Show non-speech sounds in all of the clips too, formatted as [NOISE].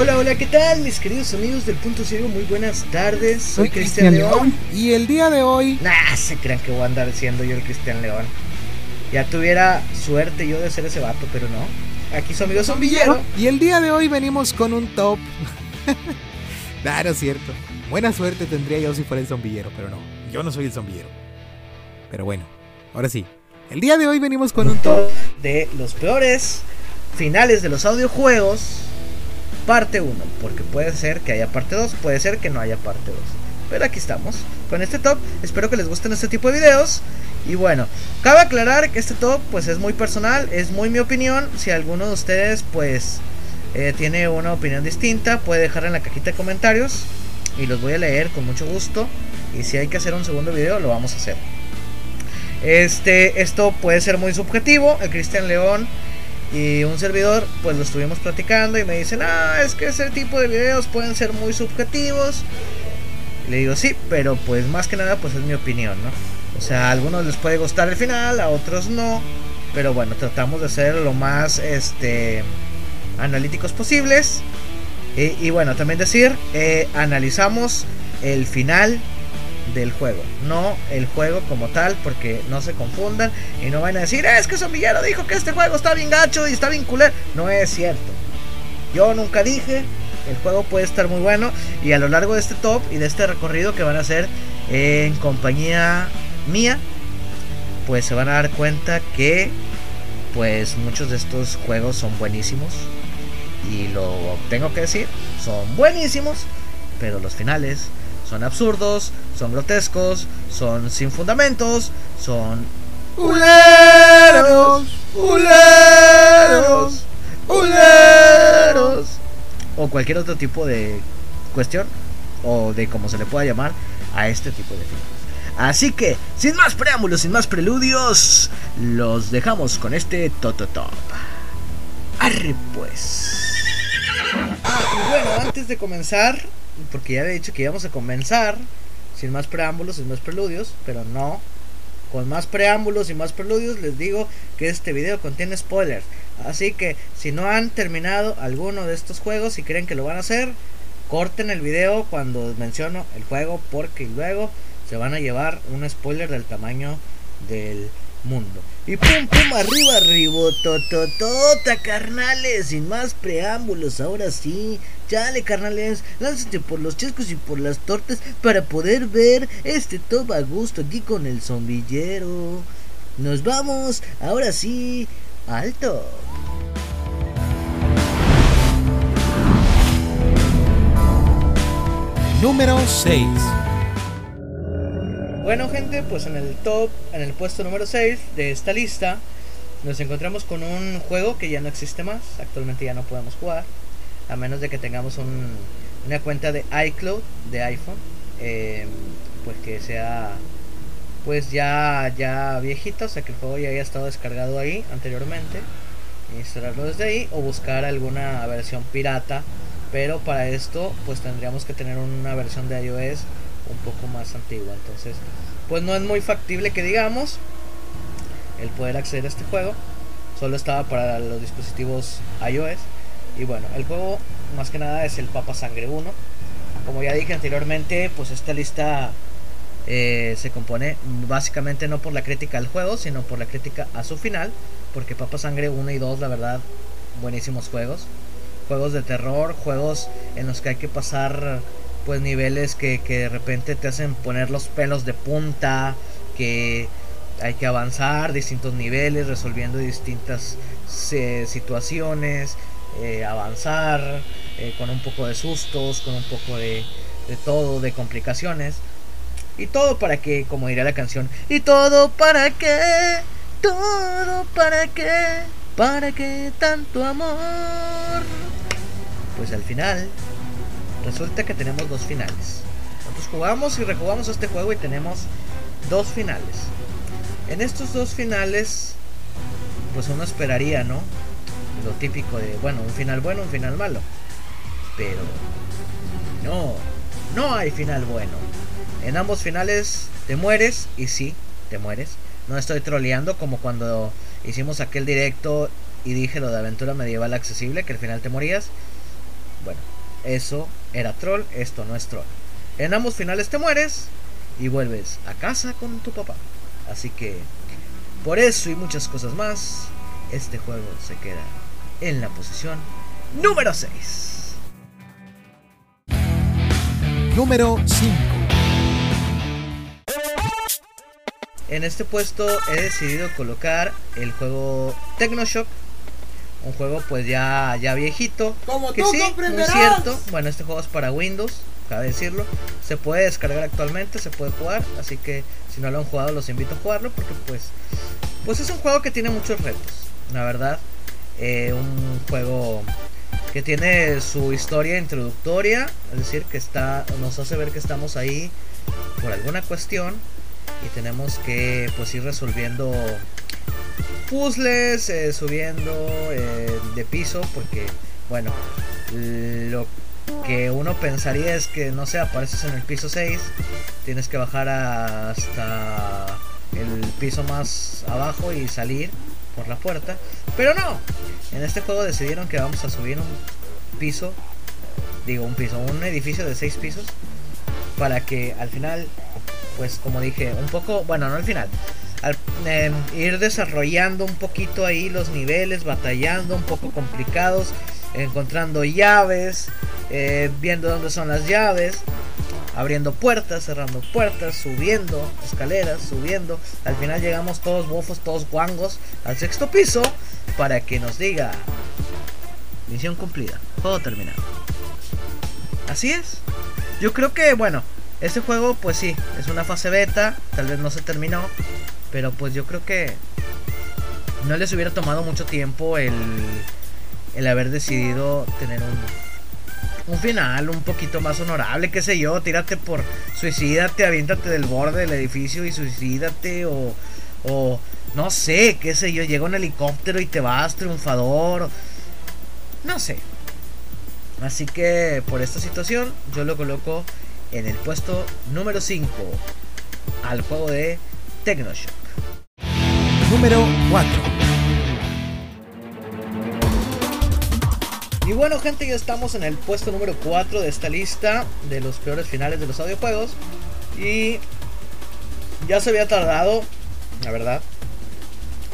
Hola, hola, ¿qué tal mis queridos amigos del Punto Ciego? Muy buenas tardes, soy, Cristian León. Y el día de hoy... Nah, se crean que voy a andar siendo yo el Cristian León. Ya tuviera suerte yo de ser ese vato, pero no. Aquí su amigo Zombillero. Y el día de hoy venimos con un top. [LAUGHS] nah, no es cierto. Buena suerte tendría yo si fuera el zombillero, pero no. Yo no soy el zombillero. Pero bueno, ahora sí. El día de hoy venimos con un top de los peores finales de los audiojuegos parte 1, porque puede ser que haya parte 2, puede ser que no haya parte 2. Pero aquí estamos, con este top, espero que les gusten este tipo de videos. Y bueno, cabe aclarar que este top pues es muy personal, es muy mi opinión. Si alguno de ustedes pues eh, tiene una opinión distinta, puede dejarla en la cajita de comentarios y los voy a leer con mucho gusto. Y si hay que hacer un segundo video, lo vamos a hacer. Este, esto puede ser muy subjetivo. El Cristian León y un servidor, pues lo estuvimos platicando y me dicen, ah, es que ese tipo de videos pueden ser muy subjetivos. le digo, sí, pero pues más que nada, pues es mi opinión, ¿no? O sea, a algunos les puede gustar el final, a otros no. Pero bueno, tratamos de ser lo más este, analíticos posibles. Y, bueno, también decir, eh, analizamos el final del juego, no el juego como tal, porque no se confundan y no van a decir, es que Zombillero dijo que este juego está bien gacho y está bien culero. No es cierto. Yo nunca dije, el juego puede estar muy bueno y a lo largo de este top y de este recorrido que van a hacer en compañía mía, pues se van a dar cuenta que pues muchos de estos juegos son buenísimos y lo tengo que decir, son buenísimos, pero los finales son absurdos, son grotescos, son sin fundamentos, son uleros, uleros, uleros o cualquier otro tipo de cuestión o de como se le pueda llamar a este tipo de filmes. Así que, sin más preámbulos, sin más preludios, los dejamos con este Tototop. Arre pues. Ah, y bueno, antes de comenzar, porque ya había dicho que íbamos a comenzar sin más preámbulos, sin más preludios, pero no. Con más preámbulos y más preludios les digo que este video contiene spoilers. Así que si no han terminado alguno de estos juegos y creen que lo van a hacer, corten el video cuando menciono el juego porque luego se van a llevar un spoiler del tamaño del mundo. Y pum pum arriba arriba tototota carnales, sin más preámbulos, ahora sí. Chale carnales, lánzate por los chescos y por las tortas para poder ver este top a gusto aquí con el zombillero. Nos vamos, ahora sí, alto. Número 6 bueno gente, pues en el top, en el puesto número 6 de esta lista, nos encontramos con un juego que ya no existe más, actualmente ya no podemos jugar, a menos de que tengamos una cuenta de iCloud de iPhone, eh, pues que sea pues ya, ya viejito, o sea que el juego ya haya estado descargado ahí anteriormente, instalarlo desde ahí o buscar alguna versión pirata, pero para esto pues tendríamos que tener una versión de iOS un poco más antigua. Entonces, pues no es muy factible que digamos el poder acceder a este juego. Solo estaba para los dispositivos iOS. Y bueno, el juego más que nada es el Papa Sangre 1. Como ya dije anteriormente, pues esta lista eh, se compone básicamente no por la crítica al juego, sino por la crítica a su final. Porque Papa Sangre 1 y 2, la verdad, buenísimos juegos. Juegos de terror, juegos en los que hay que pasar pues niveles que, de repente te hacen poner los pelos de punta, que hay que avanzar distintos niveles, resolviendo distintas eh, situaciones, eh, avanzar eh, con un poco de sustos, con un poco de, de todo, de complicaciones. Y todo para que, como diría la canción, y todo para que, todo para que, para que tanto amor. Pues al final resulta que tenemos dos finales. Nosotros jugamos y rejugamos este juego y tenemos dos finales. En estos dos finales, pues uno esperaría, ¿no? Lo típico de, bueno, un final bueno, un final malo. Pero no, no hay final bueno. En ambos finales te mueres y sí, te mueres. No estoy troleando como cuando hicimos aquel directo y dije lo de aventura medieval accesible, que al final te morías. Bueno, eso era troll, esto no es troll. En ambos finales te mueres y vuelves a casa con tu papá. Así que por eso y muchas cosas más, este juego se queda en la posición número 6. Número 5. En este puesto he decidido colocar el juego Technoshock. Un juego pues ya, ya viejito. Como que tú sí, muy cierto. Bueno, este juego es para Windows, cabe decirlo. Se puede descargar actualmente, se puede jugar. Así que si no lo han jugado, los invito a jugarlo. Porque pues, pues es un juego que tiene muchos retos. La verdad. Eh, un juego que tiene su historia introductoria. Es decir, que está. nos hace ver que estamos ahí por alguna cuestión. Y tenemos que pues ir resolviendo puzzles, eh, subiendo eh, de piso, porque bueno, lo que uno pensaría es que no sé, apareces en el piso 6, tienes que bajar hasta el piso más abajo y salir por la puerta, pero no, en este juego decidieron que vamos a subir un piso, digo un piso, un edificio de 6 pisos, para que al final, pues como dije, un poco, bueno, no al final, al, eh, ir desarrollando un poquito ahí los niveles, batallando, un poco complicados, encontrando llaves, eh, viendo dónde son las llaves, abriendo puertas, cerrando puertas, subiendo escaleras, subiendo. Al final llegamos todos bofos, todos guangos al sexto piso para que nos diga misión cumplida, juego terminado. Así es. Yo creo que, bueno, este juego, pues sí, es una fase beta, tal vez no se terminó, pero pues yo creo que no les hubiera tomado mucho tiempo el, el haber decidido tener un, un final un poquito más honorable, qué sé yo, tírate por suicídate, aviéntate del borde del edificio y suicídate o, o no sé, qué sé yo, llega un helicóptero y te vas triunfador, no sé. Así que por esta situación yo lo coloco en el puesto número 5 al juego de Technoshock. Número 4. Y bueno gente, ya estamos en el puesto número 4 de esta lista de los peores finales de los audiojuegos. Y ya se había tardado, la verdad.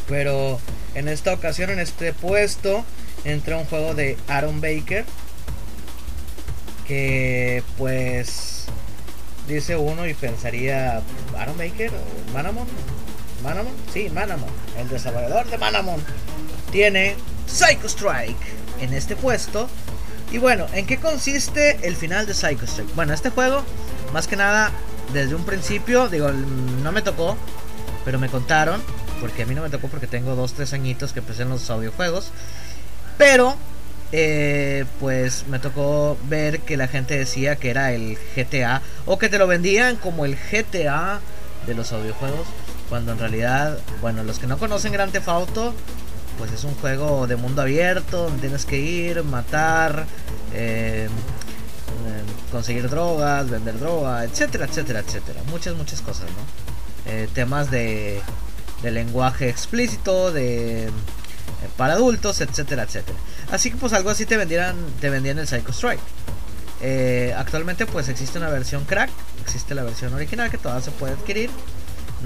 Pero en esta ocasión, en este puesto, entra un juego de Aaron Baker. Que pues dice uno y pensaría, ¿Aaron Baker? ¿O ¿Manamon? ¿Manamon? Sí, Manamon. El desarrollador de Manamon. Tiene Psycho Strike en este puesto. Y bueno, ¿en qué consiste el final de Psycho Strike? Bueno, este juego, más que nada, desde un principio, digo, no me tocó, pero me contaron, porque a mí no me tocó porque tengo 2-3 añitos que empecé en los audiojuegos. Pero, eh, pues me tocó ver que la gente decía que era el GTA, o que te lo vendían como el GTA de los audiojuegos, cuando en realidad, bueno, los que no conocen Grand Theft Auto, pues es un juego de mundo abierto, donde tienes que ir, matar, eh, eh, conseguir drogas, vender droga, etcétera, etcétera, etcétera. Muchas, muchas cosas, ¿no? Eh, temas de, de lenguaje explícito, de eh, para adultos, etcétera, etcétera. Así que pues algo así te vendieran, te vendían el Psycho Strike. Eh, actualmente pues existe una versión crack, existe la versión original que todavía se puede adquirir.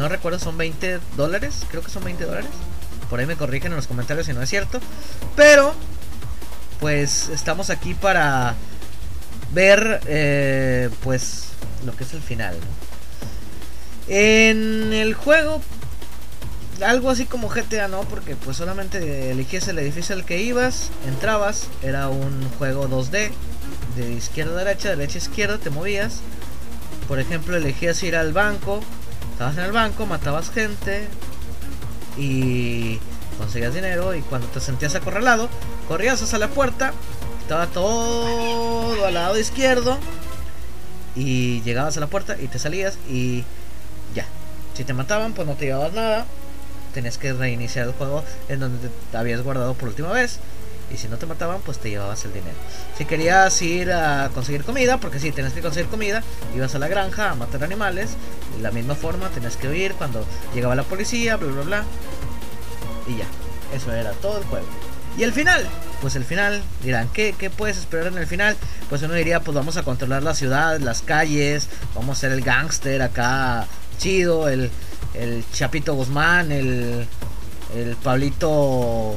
No recuerdo, son 20 dólares, creo que son 20 dólares. Por ahí me corrigen en los comentarios si no es cierto. Pero, pues estamos aquí para ver, eh, pues, lo que es el final. En el juego, algo así como GTA, ¿no? Porque pues solamente elegías el edificio al que ibas, entrabas, era un juego 2D, de izquierda a derecha, de derecha a izquierda, te movías. Por ejemplo, elegías ir al banco, estabas en el banco, matabas gente, y conseguías dinero y cuando te sentías acorralado, corrías hacia la puerta, estaba todo al lado izquierdo y llegabas a la puerta y te salías y ya. Si te mataban, pues no te llevabas nada. Tenías que reiniciar el juego en donde te habías guardado por última vez. Y si no te mataban, pues te llevabas el dinero. Si querías ir a conseguir comida, porque sí, tenías que conseguir comida, ibas a la granja a matar animales. De la misma forma, tenías que huir cuando llegaba la policía, bla, bla, bla. Y ya, eso era todo el juego. Y el final, pues el final, dirán, ¿qué, qué puedes esperar en el final? pues uno diría, pues vamos a controlar la ciudad, las calles, vamos a ser el gángster acá chido, el, el Chapito Guzmán, el, el Pablito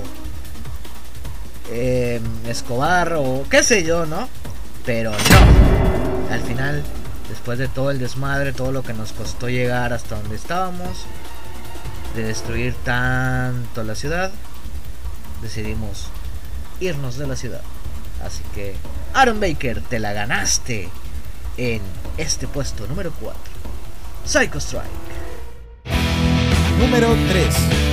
eh, Escobar o qué sé yo, ¿no? Pero no. Al final, después de todo el desmadre, todo lo que nos costó llegar hasta donde estábamos, de destruir tanto la ciudad, decidimos irnos de la ciudad. Así que, Aaron Baker, te la ganaste en este puesto número 4. Psycho Strike. Número 3.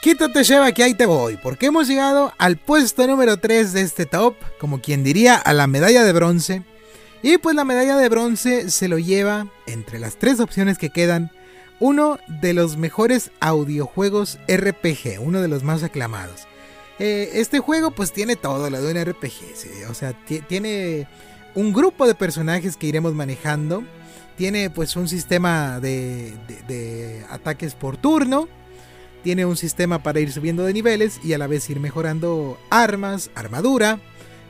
Quítate Sheva que ahí te voy, porque hemos llegado al puesto número 3 de este top, como quien diría a la medalla de bronce. Y pues la medalla de bronce se lo lleva, entre las tres opciones que quedan, uno de los mejores audiojuegos RPG, uno de los más aclamados. Eh, este juego pues tiene todo lo de un RPG, o sea, tiene un grupo de personajes que iremos manejando, tiene pues un sistema de ataques por turno, tiene un sistema para ir subiendo de niveles y a la vez ir mejorando armas, armadura,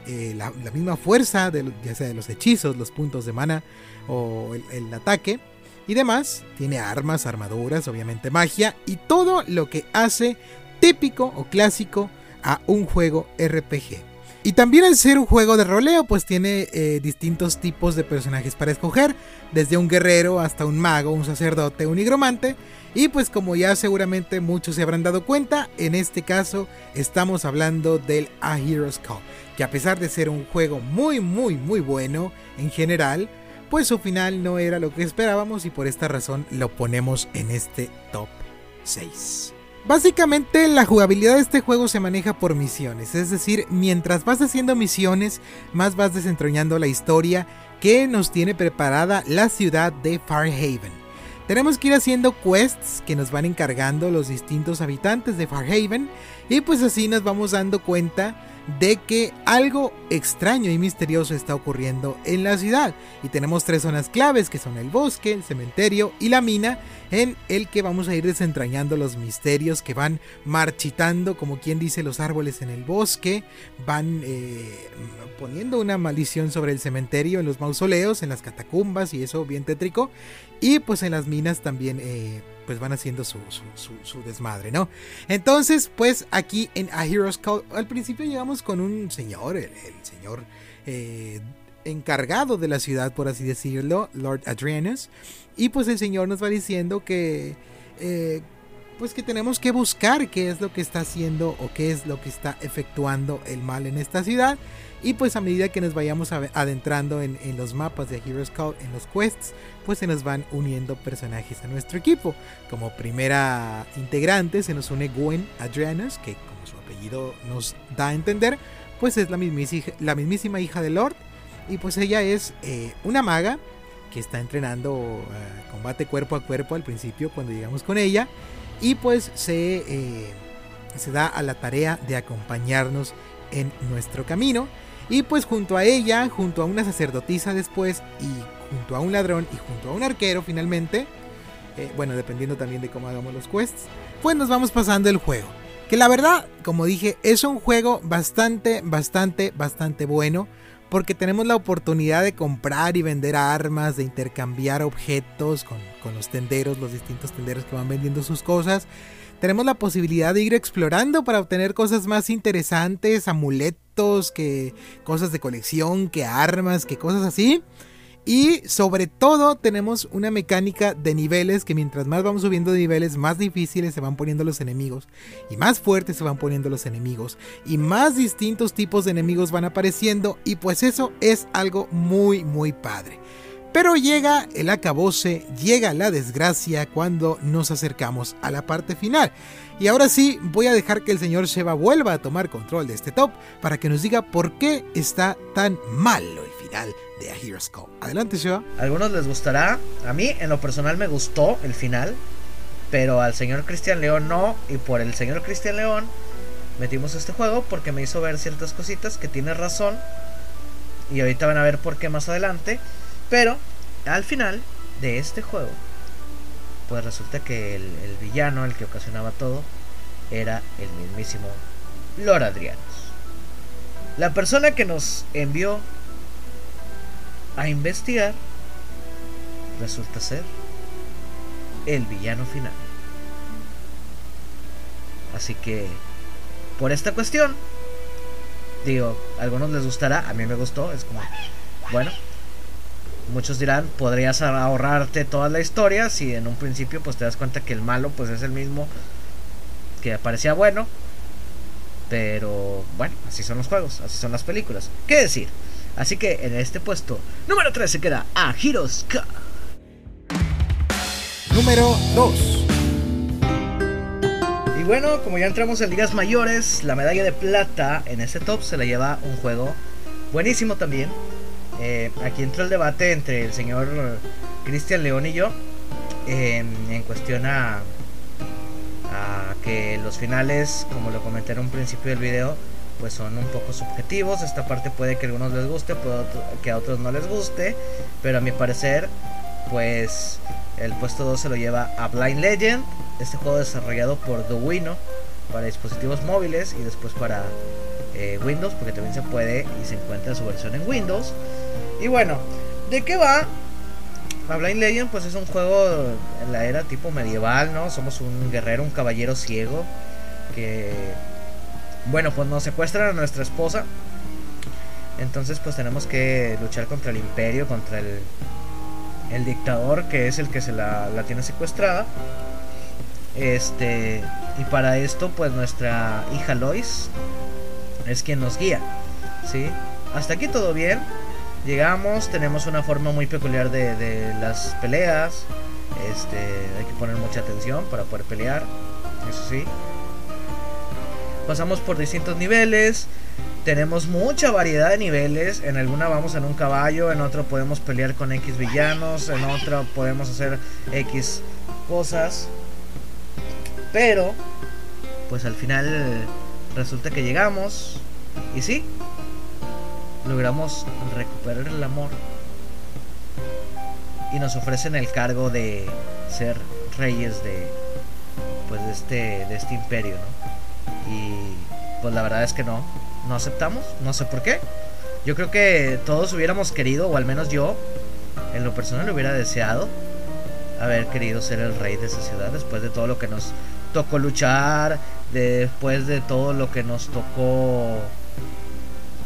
eh, la, misma fuerza, de, ya sea de los hechizos, los puntos de mana o el, ataque y demás. Tiene armas, armaduras, obviamente magia y todo lo que hace típico o clásico a un juego RPG. Y también al ser un juego de roleo, pues tiene eh, distintos tipos de personajes para escoger, desde un guerrero hasta un mago, un sacerdote, un higromante. Y pues como ya seguramente muchos se habrán dado cuenta, en este caso estamos hablando del A Hero's Call, que a pesar de ser un juego muy muy muy bueno en general, pues su final no era lo que esperábamos y por esta razón lo ponemos en este top 6. Básicamente la jugabilidad de este juego se maneja por misiones, es decir, mientras vas haciendo misiones, más vas desentrañando la historia que nos tiene preparada la ciudad de Farhaven. Tenemos que ir haciendo quests que nos van encargando los distintos habitantes de Farhaven y pues así nos vamos dando cuenta de que algo extraño y misterioso está ocurriendo en la ciudad. Y tenemos tres zonas claves que son el bosque, el cementerio y la mina, en el que vamos a ir desentrañando los misterios que van marchitando, como quien dice, los árboles en el bosque, van eh, poniendo una maldición sobre el cementerio, en los mausoleos, en las catacumbas y eso bien tétrico. Y pues en las minas también... Eh, pues van haciendo su, desmadre, ¿no? Entonces, pues aquí en A Hero's Call, al principio llegamos con un señor, el, señor eh, encargado de la ciudad, por así decirlo, Lord Adrianus, y pues el señor nos va diciendo que... Eh, pues que tenemos que buscar qué es lo que está haciendo o qué es lo que está efectuando el mal en esta ciudad. Y pues a medida que nos vayamos adentrando en, los mapas de Heroes Call, en los quests, pues se nos van uniendo personajes a nuestro equipo. Como primera integrante se nos une Gwen Adrianus, que como su apellido nos da a entender, pues es la mismísima, la mismísima hija de Lord. Y pues ella es eh, una maga que está entrenando eh, combate cuerpo a cuerpo al principio cuando llegamos con ella. Y pues se, eh, se da a la tarea de acompañarnos en nuestro camino. Y pues junto a ella, junto a una sacerdotisa después, y junto a un ladrón y junto a un arquero finalmente, eh, bueno, dependiendo también de cómo hagamos los quests, pues nos vamos pasando el juego. Que la verdad, como dije, es un juego bastante, bastante, bastante bueno. Porque tenemos la oportunidad de comprar y vender armas, de intercambiar objetos con, con los tenderos, los distintos tenderos que van vendiendo sus cosas tenemos la posibilidad de ir explorando para obtener cosas más interesantes, amuletos, que cosas de colección, que armas, que cosas así. Y sobre todo tenemos una mecánica de niveles que mientras más vamos subiendo de niveles, más difíciles se van poniendo los enemigos. Y más fuertes se van poniendo los enemigos. Y más distintos tipos de enemigos van apareciendo. Y pues eso es algo muy muy padre. Pero llega el acabose, llega la desgracia cuando nos acercamos a la parte final. Y ahora sí, voy a dejar que el señor Sheva vuelva a tomar control de este top para que nos diga por qué está tan malo el final de A Hero's Call. Adelante, Sheva. A algunos les gustará, a mí en lo personal me gustó el final, pero al señor Cristian León no, y por el señor Cristian León metimos este juego porque me hizo ver ciertas cositas que tiene razón. Y ahorita van a ver por qué más adelante. Pero al final de este juego, pues resulta que el, villano, el que ocasionaba todo, era el mismísimo Lord Adrianus. La persona que nos envió a investigar resulta ser el villano final. Así que, por esta cuestión, digo, a algunos les gustará, a mí me gustó, es como, bueno, muchos dirán, podrías ahorrarte toda la historia si en un principio pues te das cuenta que el malo pues es el mismo que parecía bueno, pero bueno, así son los juegos, así son las películas. ¿Qué decir? Así que en este puesto número 3 se queda a Heroes Número 2. Y bueno, como ya entramos en ligas mayores, la medalla de plata en este top se la lleva un juego buenísimo también. Eh, aquí entró el debate entre el señor Cristian León y yo en cuestión a, a que los finales, como lo comenté en un principio del video, pues son un poco subjetivos. Esta parte puede que a algunos les guste, puede que a otros no les guste, pero a mi parecer, pues el puesto 2 se lo lleva a Blind Legend, este juego desarrollado por Duino para dispositivos móviles y después para eh, Windows, porque también se puede y se encuentra su versión en Windows. Y bueno, ¿de qué va? A Blind Legend pues es un juego en la era tipo medieval, ¿no? Somos un guerrero, un caballero ciego que bueno, pues nos secuestran a nuestra esposa. Entonces pues tenemos que luchar contra el imperio, contra el, el dictador que es el que se la, tiene secuestrada. Este, y para esto pues nuestra hija Lois es quien nos guía. ¿sí? Hasta aquí todo bien. Llegamos, tenemos una forma muy peculiar de, las peleas. Este, hay que poner mucha atención para poder pelear. Eso sí. Pasamos por distintos niveles. Tenemos mucha variedad de niveles. En alguna vamos en un caballo, en otro podemos pelear con X villanos, en otro podemos hacer X cosas. Pero, pues al final resulta que llegamos. Y sí, logramos recuperar el amor. Y nos ofrecen el cargo de ser reyes de pues de este de este imperio, ¿no? Y pues la verdad es que no, no aceptamos, no sé por qué. Yo creo que todos hubiéramos querido, o al menos yo, en lo personal hubiera deseado haber querido ser el rey de esa ciudad después de todo lo que nos tocó luchar, después de todo lo que nos tocó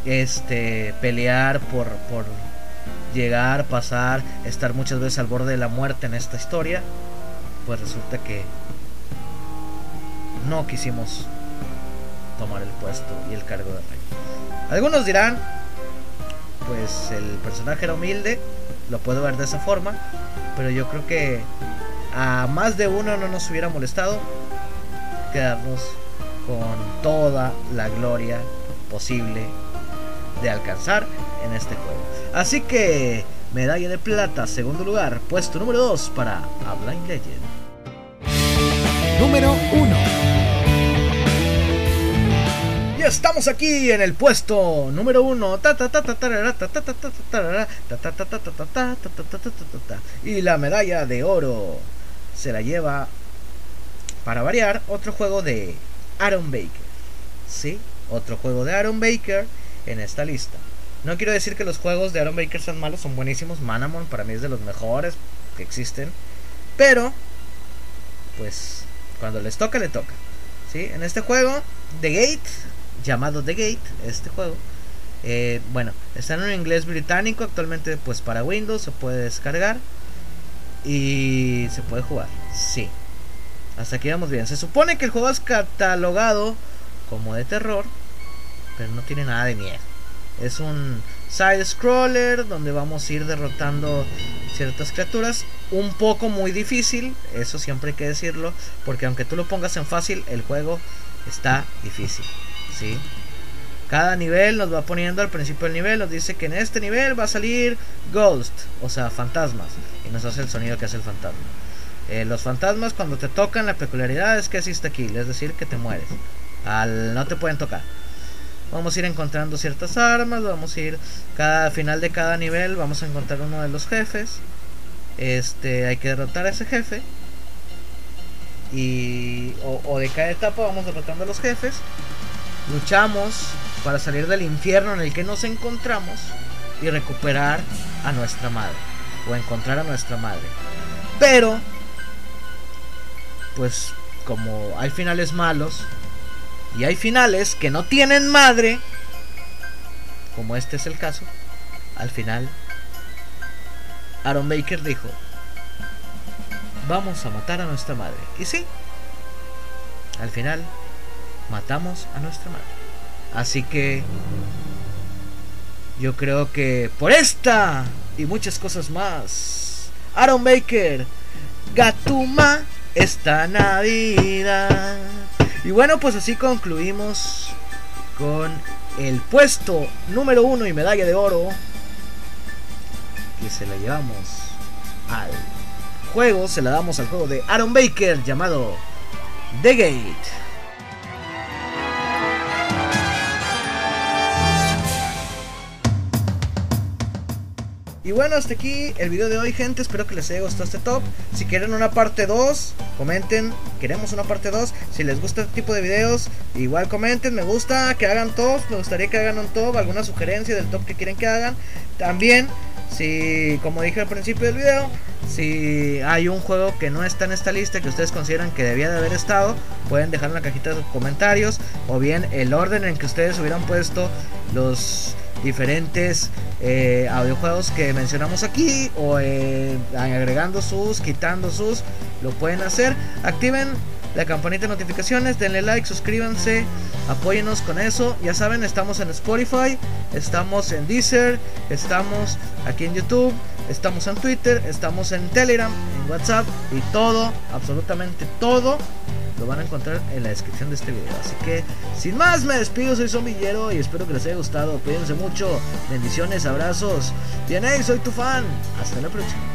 este pelear por por llegar, pasar, estar muchas veces al borde de la muerte en esta historia, pues resulta que no quisimos tomar el puesto y el cargo de rey. Algunos dirán, pues el personaje era humilde, lo puedo ver de esa forma, pero yo creo que a más de uno no nos hubiera molestado quedarnos con toda la gloria posible de alcanzar en este juego. Así que medalla de plata, segundo lugar, puesto número 2 para A Blind Legend. Número 1 estamos aquí en el puesto número uno. Y la medalla de oro se la lleva, para variar, otro juego de Aaron Baker. ¿Sí? Otro juego de Aaron Baker en esta lista. No quiero decir que los juegos de Aaron Baker sean malos, son buenísimos. Manamon para mí es de los mejores que existen. Pero, pues, cuando les toca, le toca. ¿Sí? En este juego, The Gate llamado The Gate, este juego. Eh, bueno, está en un inglés británico, actualmente pues para Windows se puede descargar y se puede jugar. Sí. Hasta aquí vamos bien. Se supone que el juego es catalogado como de terror, pero no tiene nada de miedo. Es un side scroller donde vamos a ir derrotando ciertas criaturas. Un poco muy difícil, eso siempre hay que decirlo, porque aunque tú lo pongas en fácil, el juego está difícil. ¿sí? Cada nivel nos va poniendo al principio del nivel, nos dice que en este nivel va a salir Ghost, o sea, fantasmas, y nos hace el sonido que hace el fantasma. Eh, los fantasmas cuando te tocan la peculiaridad es que existe aquí, es decir, que te mueres. Al, no te pueden tocar. Vamos a ir encontrando ciertas armas, vamos a ir cada final de cada nivel, vamos a encontrar uno de los jefes. Este, hay que derrotar a ese jefe. y o, de cada etapa vamos derrotando a los jefes. Luchamos para salir del infierno en el que nos encontramos y recuperar a nuestra madre o encontrar a nuestra madre. Pero pues como hay finales malos y hay finales que no tienen madre, como este es el caso, al final Aaron Baker dijo, vamos a matar a nuestra madre. Y sí, al final matamos a nuestra madre. Así que yo creo que por esta y muchas cosas más, Aaron Baker, Gatuma esta Navidad. Y bueno, pues así concluimos con el puesto número uno y medalla de oro que se la llevamos al juego, se la damos al juego de Aaron Baker llamado The Gate. Y bueno, hasta aquí el video de hoy, gente. Espero que les haya gustado este top. Si quieren una parte 2, comenten. Queremos una parte 2. Si les gusta este tipo de videos, igual comenten. Me gusta que hagan top. Me gustaría que hagan un top. Alguna sugerencia del top que quieren que hagan. También, si, como dije al principio del video, si hay un juego que no está en esta lista que ustedes consideran que debía de haber estado, pueden dejar en la cajita de comentarios. O bien el orden en que ustedes hubieran puesto los diferentes eh, audiojuegos que mencionamos aquí o eh, agregando sus, quitando sus, lo pueden hacer. Activen la campanita de notificaciones, denle like, suscríbanse, apóyenos con eso. Ya saben, estamos en Spotify, estamos en Deezer, estamos aquí en YouTube, estamos en Twitter, estamos en Telegram, en WhatsApp y todo, absolutamente todo lo van a encontrar en la descripción de este video. Así que, sin más, me despido. Soy Zombillero y espero que les haya gustado. Cuídense mucho. Bendiciones, abrazos. Bien, soy tu fan. Hasta la próxima.